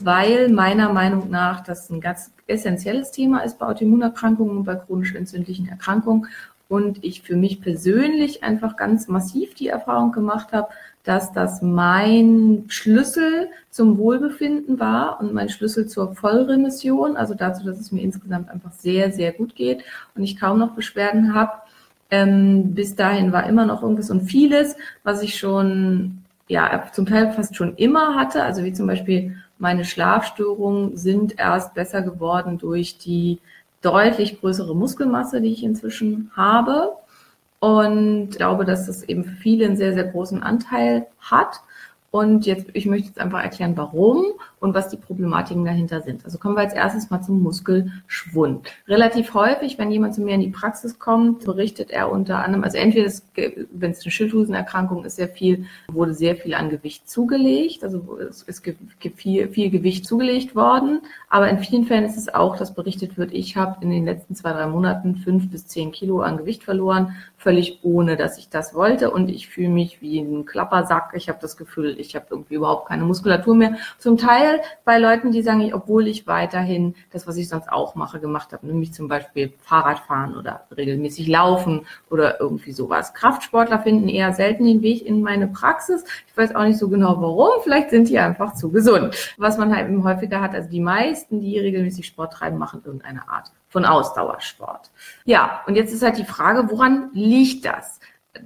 weil meiner Meinung nach das ein ganz essentielles Thema ist bei Autoimmunerkrankungen und bei chronisch entzündlichen Erkrankungen. Und ich für mich persönlich einfach ganz massiv die Erfahrung gemacht habe, dass das mein Schlüssel zum Wohlbefinden war und mein Schlüssel zur Vollremission, also dazu, dass es mir insgesamt einfach sehr, sehr gut geht und ich kaum noch Beschwerden habe. Ähm, bis dahin war immer noch irgendwas und vieles, was ich schon, ja, zum Teil fast schon immer hatte, also wie zum Beispiel meine Schlafstörungen sind erst besser geworden durch die deutlich größere Muskelmasse, die ich inzwischen habe. Und glaube, dass das eben für viele einen sehr, sehr großen Anteil hat. Und jetzt, ich möchte jetzt einfach erklären, warum und was die Problematiken dahinter sind. Also kommen wir als erstes mal zum Muskelschwund. Relativ häufig, wenn jemand zu mir in die Praxis kommt, berichtet er unter anderem, also entweder, wenn es eine Schilddrüsenerkrankung ist, sehr viel, wurde sehr viel an Gewicht zugelegt, also es ist viel, viel Gewicht zugelegt worden. Aber in vielen Fällen ist es auch, dass berichtet wird, ich habe in den letzten zwei, drei Monaten fünf bis zehn Kilo an Gewicht verloren, völlig ohne, dass ich das wollte. Und ich fühle mich wie ein Klappersack. Ich habe das Gefühl, ich habe irgendwie überhaupt keine Muskulatur mehr. Zum Teil bei Leuten, die sagen, obwohl ich weiterhin das, was ich sonst auch mache, gemacht habe, nämlich zum Beispiel Fahrradfahren oder regelmäßig laufen oder irgendwie sowas. Kraftsportler finden eher selten den Weg in meine Praxis. Ich weiß auch nicht so genau warum. Vielleicht sind die einfach zu gesund. Was man halt eben häufiger hat, also die meisten, die regelmäßig Sport treiben, machen irgendeine Art von Ausdauersport. Ja, und jetzt ist halt die Frage, woran liegt das?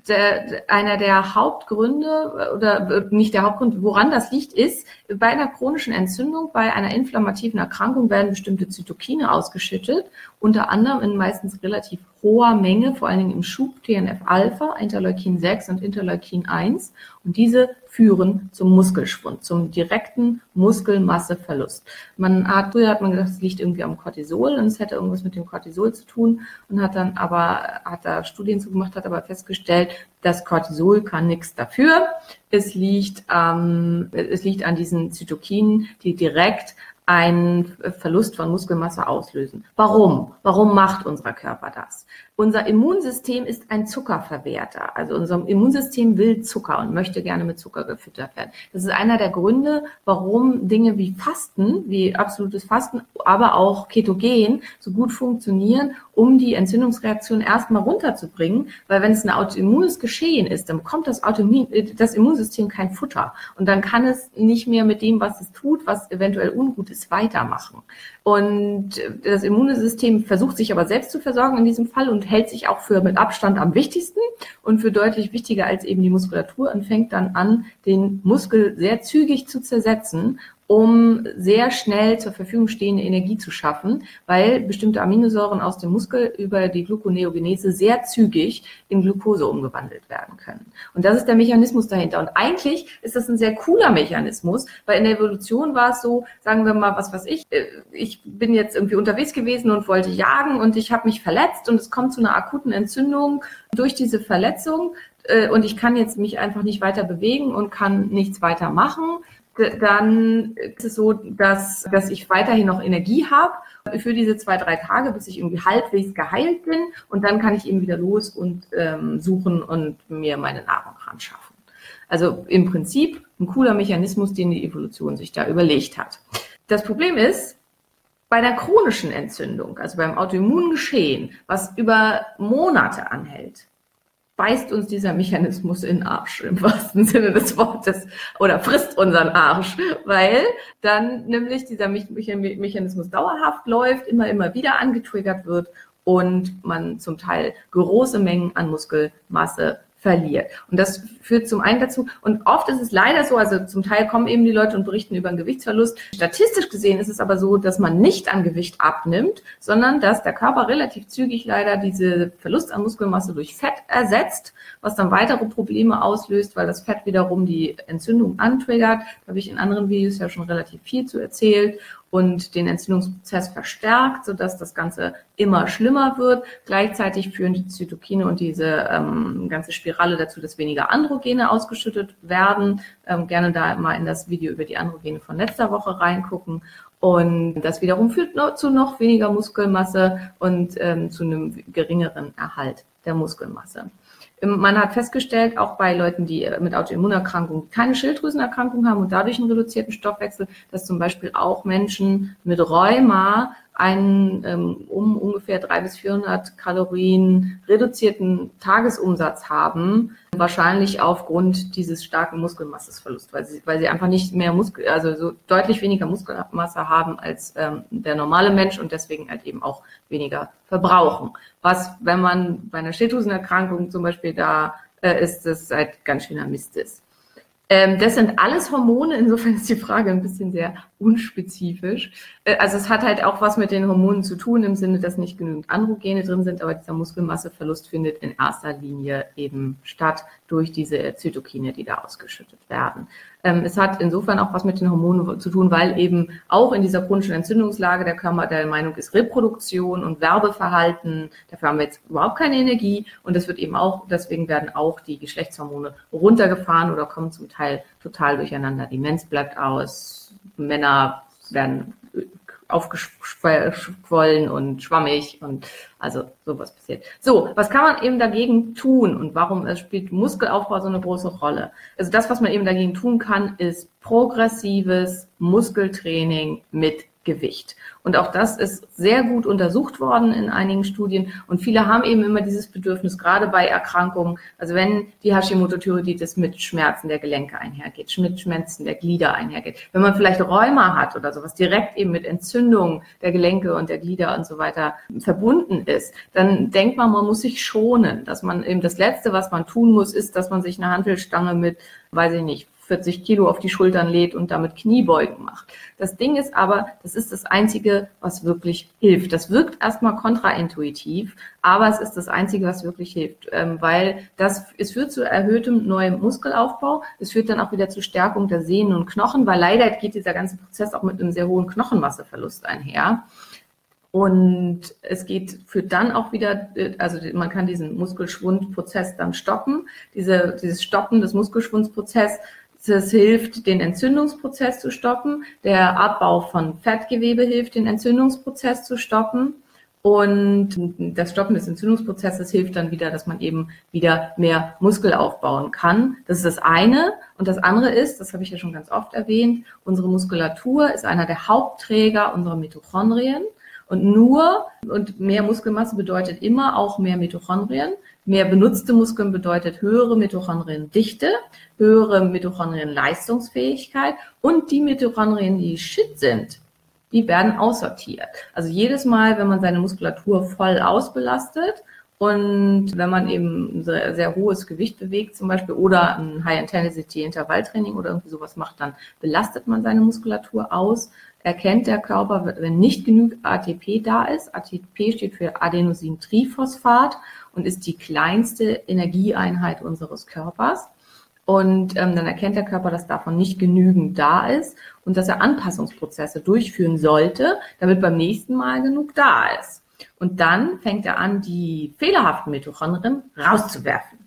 der, einer der Hauptgründe oder nicht der Hauptgrund, woran das liegt, ist, bei einer chronischen Entzündung, bei einer inflammativen Erkrankung werden bestimmte Zytokine ausgeschüttet, unter anderem in meistens relativ hoher Menge, vor allen Dingen im Schub TNF-Alpha, Interleukin 6 und Interleukin 1. Und diese führen zum Muskelschwund, zum direkten Muskelmasseverlust. Man hat, früher hat man gedacht, es liegt irgendwie am Cortisol und es hätte irgendwas mit dem Cortisol zu tun und hat dann aber, hat da Studien zu gemacht, hat aber festgestellt, das Cortisol kann nichts dafür. Es liegt, ähm, es liegt an diesen Zytokinen, die direkt einen Verlust von Muskelmasse auslösen. Warum? Warum macht unser Körper das? Unser Immunsystem ist ein Zuckerverwerter. Also unser Immunsystem will Zucker und möchte gerne mit Zucker gefüttert werden. Das ist einer der Gründe, warum Dinge wie Fasten, wie absolutes Fasten, aber auch Ketogen so gut funktionieren, um die Entzündungsreaktion erstmal runterzubringen. Weil wenn es ein autoimmunes Geschehen ist, dann bekommt das, Autoimmun, das Immunsystem kein Futter. Und dann kann es nicht mehr mit dem, was es tut, was eventuell ungut ist, weitermachen. Und das Immunsystem versucht sich aber selbst zu versorgen in diesem Fall und hält sich auch für mit Abstand am wichtigsten und für deutlich wichtiger als eben die Muskulatur und fängt dann an, den Muskel sehr zügig zu zersetzen um sehr schnell zur Verfügung stehende Energie zu schaffen, weil bestimmte Aminosäuren aus dem Muskel über die Gluconeogenese sehr zügig in Glucose umgewandelt werden können. Und das ist der Mechanismus dahinter. Und eigentlich ist das ein sehr cooler Mechanismus, weil in der Evolution war es so, sagen wir mal, was weiß ich, äh, ich bin jetzt irgendwie unterwegs gewesen und wollte jagen und ich habe mich verletzt und es kommt zu einer akuten Entzündung durch diese Verletzung äh, und ich kann jetzt mich einfach nicht weiter bewegen und kann nichts weiter machen dann ist es so, dass, dass ich weiterhin noch Energie habe für diese zwei, drei Tage, bis ich irgendwie halbwegs geheilt bin. Und dann kann ich eben wieder los und ähm, suchen und mir meine Nahrung ran schaffen. Also im Prinzip ein cooler Mechanismus, den die Evolution sich da überlegt hat. Das Problem ist, bei der chronischen Entzündung, also beim Autoimmungeschehen, was über Monate anhält, beißt uns dieser Mechanismus in den Arsch im wahrsten Sinne des Wortes oder frisst unseren Arsch, weil dann nämlich dieser Mechanismus dauerhaft läuft, immer, immer wieder angetriggert wird und man zum Teil große Mengen an Muskelmasse verliert. Und das führt zum einen dazu, und oft ist es leider so, also zum Teil kommen eben die Leute und berichten über einen Gewichtsverlust. Statistisch gesehen ist es aber so, dass man nicht an Gewicht abnimmt, sondern dass der Körper relativ zügig leider diese Verlust an Muskelmasse durch Fett ersetzt, was dann weitere Probleme auslöst, weil das Fett wiederum die Entzündung antriggert. Da habe ich in anderen Videos ja schon relativ viel zu erzählt und den Entzündungsprozess verstärkt, sodass das Ganze immer schlimmer wird. Gleichzeitig führen die Zytokine und diese ähm, ganze Spirale dazu, dass weniger Androgene ausgeschüttet werden. Ähm, gerne da mal in das Video über die Androgene von letzter Woche reingucken. Und das wiederum führt zu noch weniger Muskelmasse und ähm, zu einem geringeren Erhalt der Muskelmasse. Man hat festgestellt, auch bei Leuten, die äh, mit Autoimmunerkrankungen keine Schilddrüsenerkrankung haben und dadurch einen reduzierten Stoffwechsel, dass zum Beispiel auch Menschen mit Rheuma einen ähm, um ungefähr 300 bis 400 Kalorien reduzierten Tagesumsatz haben, wahrscheinlich aufgrund dieses starken Muskelmassesverlusts, weil sie, weil sie einfach nicht mehr Muskel, also so deutlich weniger Muskelmasse haben als ähm, der normale Mensch und deswegen halt eben auch weniger verbrauchen. Was, wenn man bei einer Schilddrüsenerkrankung zum Beispiel da äh, ist, das halt ganz schöner Mist ist. Ähm, das sind alles Hormone, insofern ist die Frage ein bisschen sehr unspezifisch. Äh, also es hat halt auch was mit den Hormonen zu tun, im Sinne, dass nicht genügend Androgene drin sind, aber dieser Muskelmasseverlust findet in erster Linie eben statt durch diese Zytokine, die da ausgeschüttet werden. Ähm, es hat insofern auch was mit den Hormonen zu tun, weil eben auch in dieser chronischen Entzündungslage der Körper der Meinung ist, Reproduktion und Werbeverhalten, dafür haben wir jetzt überhaupt keine Energie und das wird eben auch, deswegen werden auch die Geschlechtshormone runtergefahren oder kommen zum Teil total durcheinander. Die Mens bleibt aus, Männer werden aufgeschwollen und schwammig und also sowas passiert. So, was kann man eben dagegen tun und warum spielt Muskelaufbau so eine große Rolle? Also das, was man eben dagegen tun kann, ist progressives Muskeltraining mit Gewicht. Und auch das ist sehr gut untersucht worden in einigen Studien. Und viele haben eben immer dieses Bedürfnis, gerade bei Erkrankungen, also wenn die Hashimoto-Thyreoiditis mit Schmerzen der Gelenke einhergeht, mit Schmerzen der Glieder einhergeht, wenn man vielleicht Rheuma hat oder sowas direkt eben mit Entzündungen der Gelenke und der Glieder und so weiter verbunden ist, dann denkt man, man muss sich schonen, dass man eben das Letzte, was man tun muss, ist, dass man sich eine Handelstange mit, weiß ich nicht, 40 Kilo auf die Schultern lädt und damit Kniebeugen macht. Das Ding ist aber, das ist das Einzige, was wirklich hilft. Das wirkt erstmal kontraintuitiv, aber es ist das Einzige, was wirklich hilft, ähm, weil das, es führt zu erhöhtem neuem Muskelaufbau. Es führt dann auch wieder zur Stärkung der Sehnen und Knochen, weil leider geht dieser ganze Prozess auch mit einem sehr hohen Knochenmasseverlust einher. Und es geht, führt dann auch wieder, also man kann diesen Muskelschwundprozess dann stoppen. Diese, dieses Stoppen des Muskelschwundprozesses das hilft, den Entzündungsprozess zu stoppen. Der Abbau von Fettgewebe hilft, den Entzündungsprozess zu stoppen. Und das Stoppen des Entzündungsprozesses hilft dann wieder, dass man eben wieder mehr Muskel aufbauen kann. Das ist das eine. Und das andere ist, das habe ich ja schon ganz oft erwähnt, unsere Muskulatur ist einer der Hauptträger unserer Mitochondrien. Und nur, und mehr Muskelmasse bedeutet immer auch mehr Mitochondrien. Mehr benutzte Muskeln bedeutet höhere Mitochondriendichte, höhere Mitochondrienleistungsfähigkeit und die Mitochondrien, die shit sind, die werden aussortiert. Also jedes Mal, wenn man seine Muskulatur voll ausbelastet und wenn man eben sehr, sehr hohes Gewicht bewegt zum Beispiel oder ein High-Intensity-Intervalltraining oder irgendwie sowas macht, dann belastet man seine Muskulatur aus erkennt der Körper, wenn nicht genug ATP da ist. ATP steht für Adenosintriphosphat und ist die kleinste Energieeinheit unseres Körpers. Und ähm, dann erkennt der Körper, dass davon nicht genügend da ist und dass er Anpassungsprozesse durchführen sollte, damit beim nächsten Mal genug da ist. Und dann fängt er an, die fehlerhaften Mitochondrien rauszuwerfen.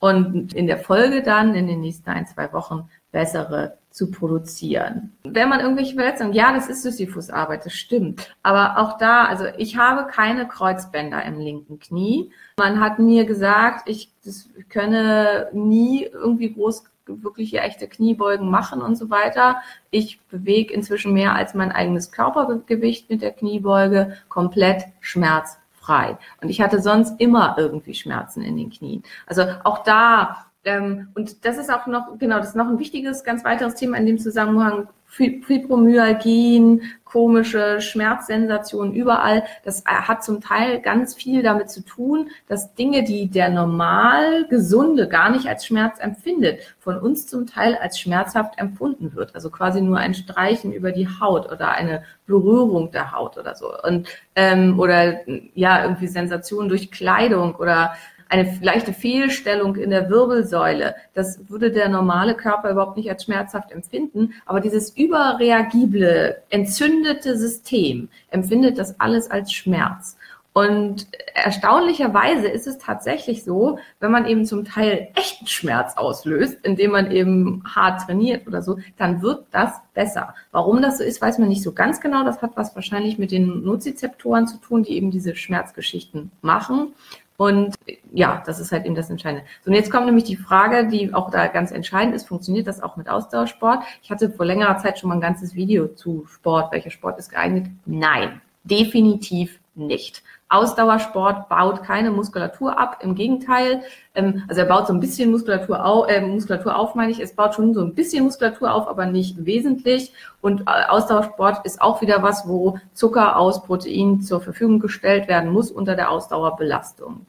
Und in der Folge dann, in den nächsten ein, zwei Wochen, bessere zu produzieren. Wenn man irgendwelche Verletzungen, ja, das ist Sisyphus-Arbeit, das stimmt. Aber auch da, also ich habe keine Kreuzbänder im linken Knie. Man hat mir gesagt, ich das könne nie irgendwie groß wirkliche echte Kniebeugen machen und so weiter. Ich bewege inzwischen mehr als mein eigenes Körpergewicht mit der Kniebeuge komplett schmerzfrei. Und ich hatte sonst immer irgendwie Schmerzen in den Knien. Also auch da und das ist auch noch, genau, das ist noch ein wichtiges, ganz weiteres Thema in dem Zusammenhang. Fibromyalgien, komische Schmerzsensationen überall. Das hat zum Teil ganz viel damit zu tun, dass Dinge, die der normal Gesunde gar nicht als Schmerz empfindet, von uns zum Teil als schmerzhaft empfunden wird. Also quasi nur ein Streichen über die Haut oder eine Berührung der Haut oder so. Und ähm, oder ja, irgendwie Sensationen durch Kleidung oder eine leichte Fehlstellung in der Wirbelsäule, das würde der normale Körper überhaupt nicht als schmerzhaft empfinden. Aber dieses überreagible, entzündete System empfindet das alles als Schmerz. Und erstaunlicherweise ist es tatsächlich so, wenn man eben zum Teil echten Schmerz auslöst, indem man eben hart trainiert oder so, dann wird das besser. Warum das so ist, weiß man nicht so ganz genau. Das hat was wahrscheinlich mit den Nozizeptoren zu tun, die eben diese Schmerzgeschichten machen. Und ja, das ist halt eben das Entscheidende. So, und jetzt kommt nämlich die Frage, die auch da ganz entscheidend ist, funktioniert das auch mit Ausdauersport? Ich hatte vor längerer Zeit schon mal ein ganzes Video zu Sport. Welcher Sport ist geeignet? Nein, definitiv nicht. Ausdauersport baut keine Muskulatur ab, im Gegenteil. Ähm, also er baut so ein bisschen Muskulatur auf, äh, Muskulatur auf, meine ich. Es baut schon so ein bisschen Muskulatur auf, aber nicht wesentlich. Und äh, Ausdauersport ist auch wieder was, wo Zucker aus Protein zur Verfügung gestellt werden muss unter der Ausdauerbelastung.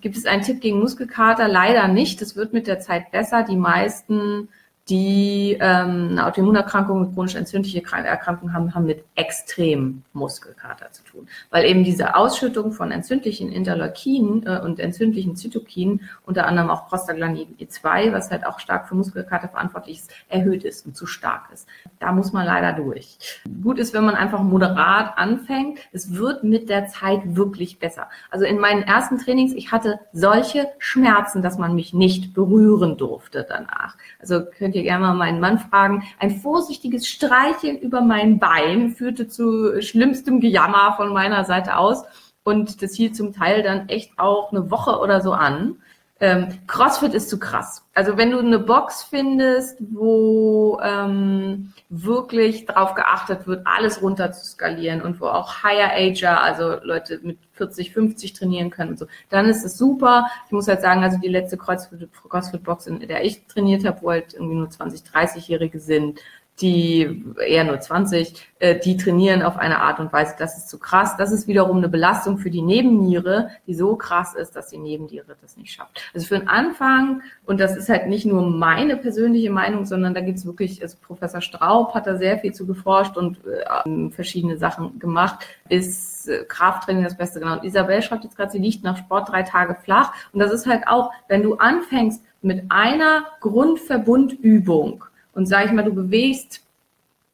Gibt es einen Tipp gegen Muskelkater? Leider nicht. Das wird mit der Zeit besser. Die meisten die ähm, eine Autoimmunerkrankung mit chronisch entzündliche Erkrankung haben, haben mit extrem Muskelkater zu tun. Weil eben diese Ausschüttung von entzündlichen Interleukinen äh, und entzündlichen Zytokinen, unter anderem auch Prostaglandin E2, was halt auch stark für Muskelkater verantwortlich ist, erhöht ist und zu stark ist. Da muss man leider durch. Gut ist, wenn man einfach moderat anfängt. Es wird mit der Zeit wirklich besser. Also in meinen ersten Trainings, ich hatte solche Schmerzen, dass man mich nicht berühren durfte danach. Also könnt könnt ihr gerne mal meinen Mann fragen. Ein vorsichtiges Streicheln über mein Bein führte zu schlimmstem Gejammer von meiner Seite aus. Und das hielt zum Teil dann echt auch eine Woche oder so an. Ähm, CrossFit ist zu krass. Also wenn du eine Box findest, wo ähm, wirklich darauf geachtet wird, alles runter zu skalieren und wo auch Higher Ager, also Leute mit 40, 50 trainieren können und so, dann ist es super. Ich muss halt sagen, also die letzte CrossFit-Box, in der ich trainiert habe, wo halt irgendwie nur 20, 30-Jährige sind, die eher nur 20, äh, die trainieren auf eine Art und Weise, das ist zu krass. Das ist wiederum eine Belastung für die Nebenniere, die so krass ist, dass die Nebenniere das nicht schafft. Also für den Anfang, und das ist halt nicht nur meine persönliche Meinung, sondern da gibt es wirklich, also Professor Straub hat da sehr viel zu geforscht und äh, verschiedene Sachen gemacht, ist äh, Krafttraining das Beste. Genau. Und Isabel schreibt jetzt gerade, sie liegt nach Sport drei Tage flach. Und das ist halt auch, wenn du anfängst mit einer Grundverbundübung, und sag ich mal, du bewegst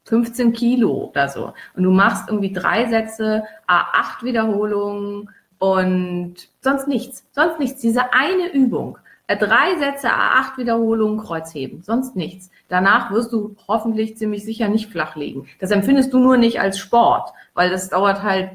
15 Kilo oder so und du machst irgendwie drei Sätze, acht Wiederholungen und sonst nichts, sonst nichts. Diese eine Übung, äh, drei Sätze, acht Wiederholungen, Kreuzheben, sonst nichts. Danach wirst du hoffentlich ziemlich sicher nicht flach liegen. Das empfindest du nur nicht als Sport, weil das dauert halt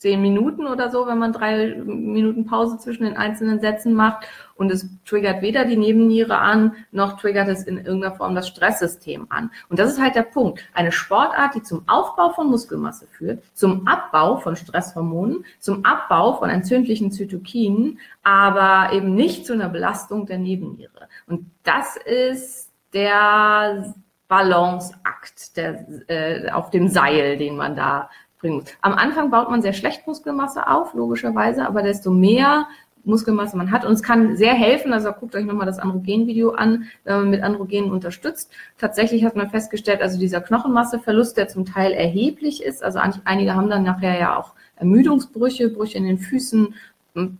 zehn Minuten oder so, wenn man drei Minuten Pause zwischen den einzelnen Sätzen macht. Und es triggert weder die Nebenniere an, noch triggert es in irgendeiner Form das Stresssystem an. Und das ist halt der Punkt. Eine Sportart, die zum Aufbau von Muskelmasse führt, zum Abbau von Stresshormonen, zum Abbau von entzündlichen Zytokinen, aber eben nicht zu einer Belastung der Nebenniere. Und das ist der Balanceakt der, äh, auf dem Seil, den man da bringen muss. Am Anfang baut man sehr schlecht Muskelmasse auf, logischerweise, aber desto mehr Muskelmasse man hat. Und es kann sehr helfen, also guckt euch nochmal das Androgen-Video an, wenn man mit Androgenen unterstützt. Tatsächlich hat man festgestellt, also dieser Knochenmasseverlust, der zum Teil erheblich ist, also einige haben dann nachher ja auch Ermüdungsbrüche, Brüche in den Füßen,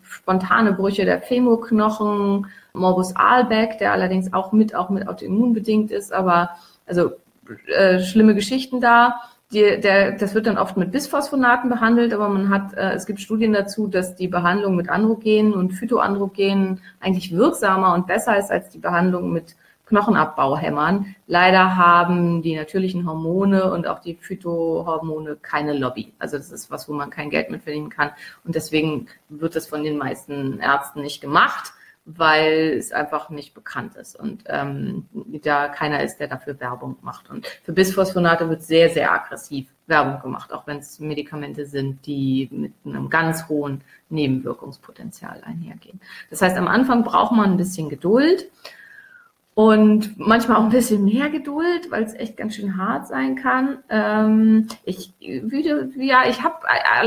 spontane Brüche der Femoknochen, Morbus Aalbeck, der allerdings auch mit, auch mit Autoimmun bedingt ist, aber also äh, schlimme Geschichten da die, der, das wird dann oft mit Bisphosphonaten behandelt, aber man hat, äh, es gibt Studien dazu, dass die Behandlung mit Androgenen und Phytoandrogenen eigentlich wirksamer und besser ist als die Behandlung mit Knochenabbauhämmern. Leider haben die natürlichen Hormone und auch die Phytohormone keine Lobby. Also das ist was, wo man kein Geld mit verdienen kann. Und deswegen wird das von den meisten Ärzten nicht gemacht weil es einfach nicht bekannt ist und ähm, da keiner ist, der dafür Werbung macht. Und für Bisphosphonate wird sehr, sehr aggressiv Werbung gemacht, auch wenn es Medikamente sind, die mit einem ganz hohen Nebenwirkungspotenzial einhergehen. Das heißt, am Anfang braucht man ein bisschen Geduld. Und manchmal auch ein bisschen mehr Geduld, weil es echt ganz schön hart sein kann. Ähm, ich würde, ja, ich habe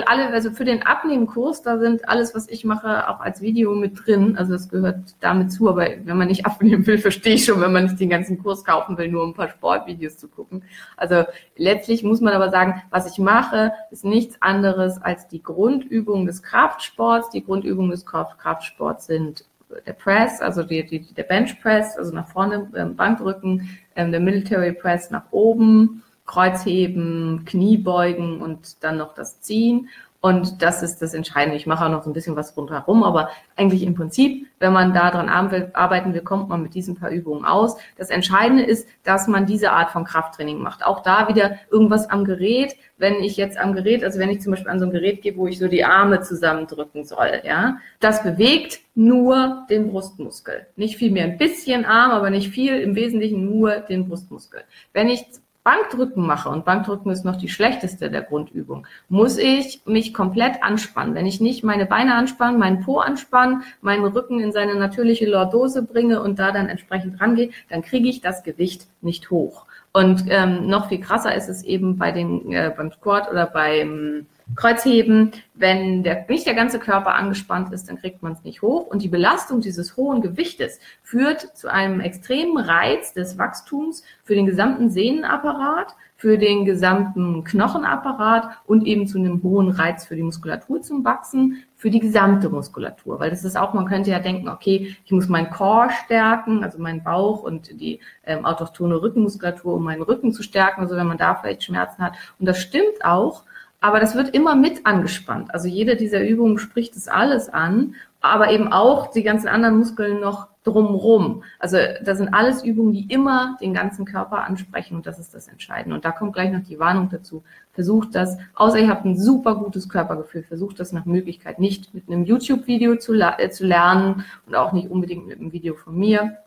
alle, also für den Abnehmenkurs, da sind alles, was ich mache, auch als Video mit drin. Also das gehört damit zu, aber wenn man nicht abnehmen will, verstehe ich schon, wenn man nicht den ganzen Kurs kaufen will, nur um ein paar Sportvideos zu gucken. Also letztlich muss man aber sagen, was ich mache, ist nichts anderes als die Grundübung des Kraftsports. Die Grundübungen des Kraftsports sind der Press, also die, die, der Bench Press, also nach vorne, ähm, Bankdrücken, ähm, der Military Press nach oben, Kreuzheben, Kniebeugen und dann noch das Ziehen. Und das ist das Entscheidende. Ich mache auch noch so ein bisschen was rundherum, aber eigentlich im Prinzip, wenn man da dran arbeiten will, kommt man mit diesen paar Übungen aus. Das Entscheidende ist, dass man diese Art von Krafttraining macht. Auch da wieder irgendwas am Gerät. Wenn ich jetzt am Gerät, also wenn ich zum Beispiel an so ein Gerät gehe, wo ich so die Arme zusammendrücken soll, ja, das bewegt nur den Brustmuskel. Nicht viel mehr, ein bisschen Arm, aber nicht viel, im Wesentlichen nur den Brustmuskel. Wenn ich Bankdrücken mache, und Bankdrücken ist noch die schlechteste der Grundübung, muss ich mich komplett anspannen. Wenn ich nicht meine Beine anspanne, meinen Po anspanne, meinen Rücken in seine natürliche Lordose bringe und da dann entsprechend rangehe, dann kriege ich das Gewicht nicht hoch. Und ähm, noch viel krasser ist es eben bei den, äh, beim Squat oder beim Kreuzheben, wenn der, nicht der ganze Körper angespannt ist, dann kriegt man es nicht hoch. Und die Belastung dieses hohen Gewichtes führt zu einem extremen Reiz des Wachstums für den gesamten Sehnenapparat, für den gesamten Knochenapparat und eben zu einem hohen Reiz für die Muskulatur zum Wachsen, für die gesamte Muskulatur. Weil das ist auch, man könnte ja denken, okay, ich muss meinen Core stärken, also meinen Bauch und die ähm, autochtone Rückenmuskulatur, um meinen Rücken zu stärken, also wenn man da vielleicht Schmerzen hat. Und das stimmt auch, aber das wird immer mit angespannt. Also jede dieser Übungen spricht es alles an, aber eben auch die ganzen anderen Muskeln noch drumrum. Also das sind alles Übungen, die immer den ganzen Körper ansprechen und das ist das Entscheidende. Und da kommt gleich noch die Warnung dazu. Versucht das, außer ihr habt ein super gutes Körpergefühl, versucht das nach Möglichkeit nicht mit einem YouTube-Video zu, äh, zu lernen und auch nicht unbedingt mit einem Video von mir,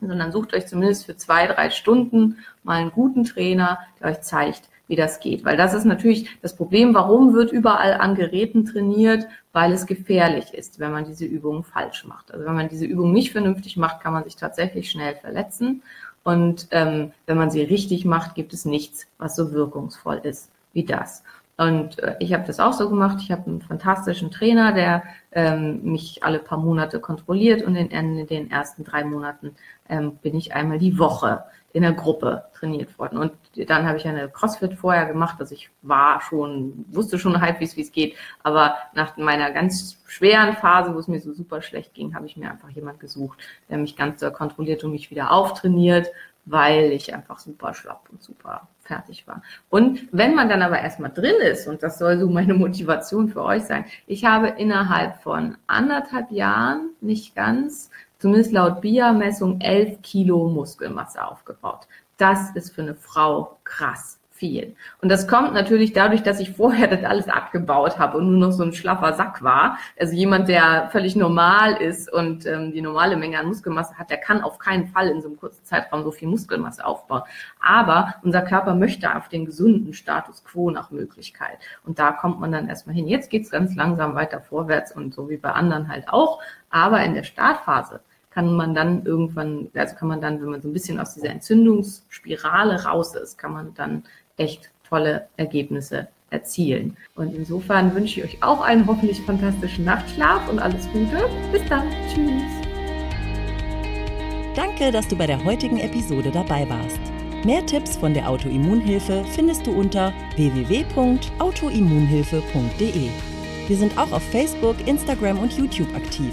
sondern sucht euch zumindest für zwei, drei Stunden mal einen guten Trainer, der euch zeigt, wie das geht. Weil das ist natürlich das Problem, warum wird überall an Geräten trainiert? Weil es gefährlich ist, wenn man diese Übungen falsch macht. Also wenn man diese Übungen nicht vernünftig macht, kann man sich tatsächlich schnell verletzen. Und ähm, wenn man sie richtig macht, gibt es nichts, was so wirkungsvoll ist wie das. Und äh, ich habe das auch so gemacht. Ich habe einen fantastischen Trainer, der ähm, mich alle paar Monate kontrolliert und in, in den ersten drei Monaten ähm, bin ich einmal die Woche in der Gruppe trainiert worden. Und dann habe ich eine CrossFit vorher gemacht, also ich war schon, wusste schon halbwegs, wie es geht, aber nach meiner ganz schweren Phase, wo es mir so super schlecht ging, habe ich mir einfach jemand gesucht, der mich ganz kontrolliert und mich wieder auftrainiert, weil ich einfach super schlapp und super fertig war. Und wenn man dann aber erstmal drin ist, und das soll so meine Motivation für euch sein, ich habe innerhalb von anderthalb Jahren, nicht ganz, zumindest laut BIA-Messung, elf Kilo Muskelmasse aufgebaut. Das ist für eine Frau krass viel. Und das kommt natürlich dadurch, dass ich vorher das alles abgebaut habe und nur noch so ein schlaffer Sack war. Also jemand, der völlig normal ist und ähm, die normale Menge an Muskelmasse hat, der kann auf keinen Fall in so einem kurzen Zeitraum so viel Muskelmasse aufbauen. Aber unser Körper möchte auf den gesunden Status quo nach Möglichkeit. Und da kommt man dann erstmal hin. Jetzt geht's ganz langsam weiter vorwärts und so wie bei anderen halt auch. Aber in der Startphase kann man dann irgendwann, also kann man dann, wenn man so ein bisschen aus dieser Entzündungsspirale raus ist, kann man dann echt tolle Ergebnisse erzielen. Und insofern wünsche ich euch auch einen hoffentlich fantastischen Nachtschlaf und alles Gute. Bis dann. Tschüss. Danke, dass du bei der heutigen Episode dabei warst. Mehr Tipps von der Autoimmunhilfe findest du unter www.autoimmunhilfe.de. Wir sind auch auf Facebook, Instagram und YouTube aktiv.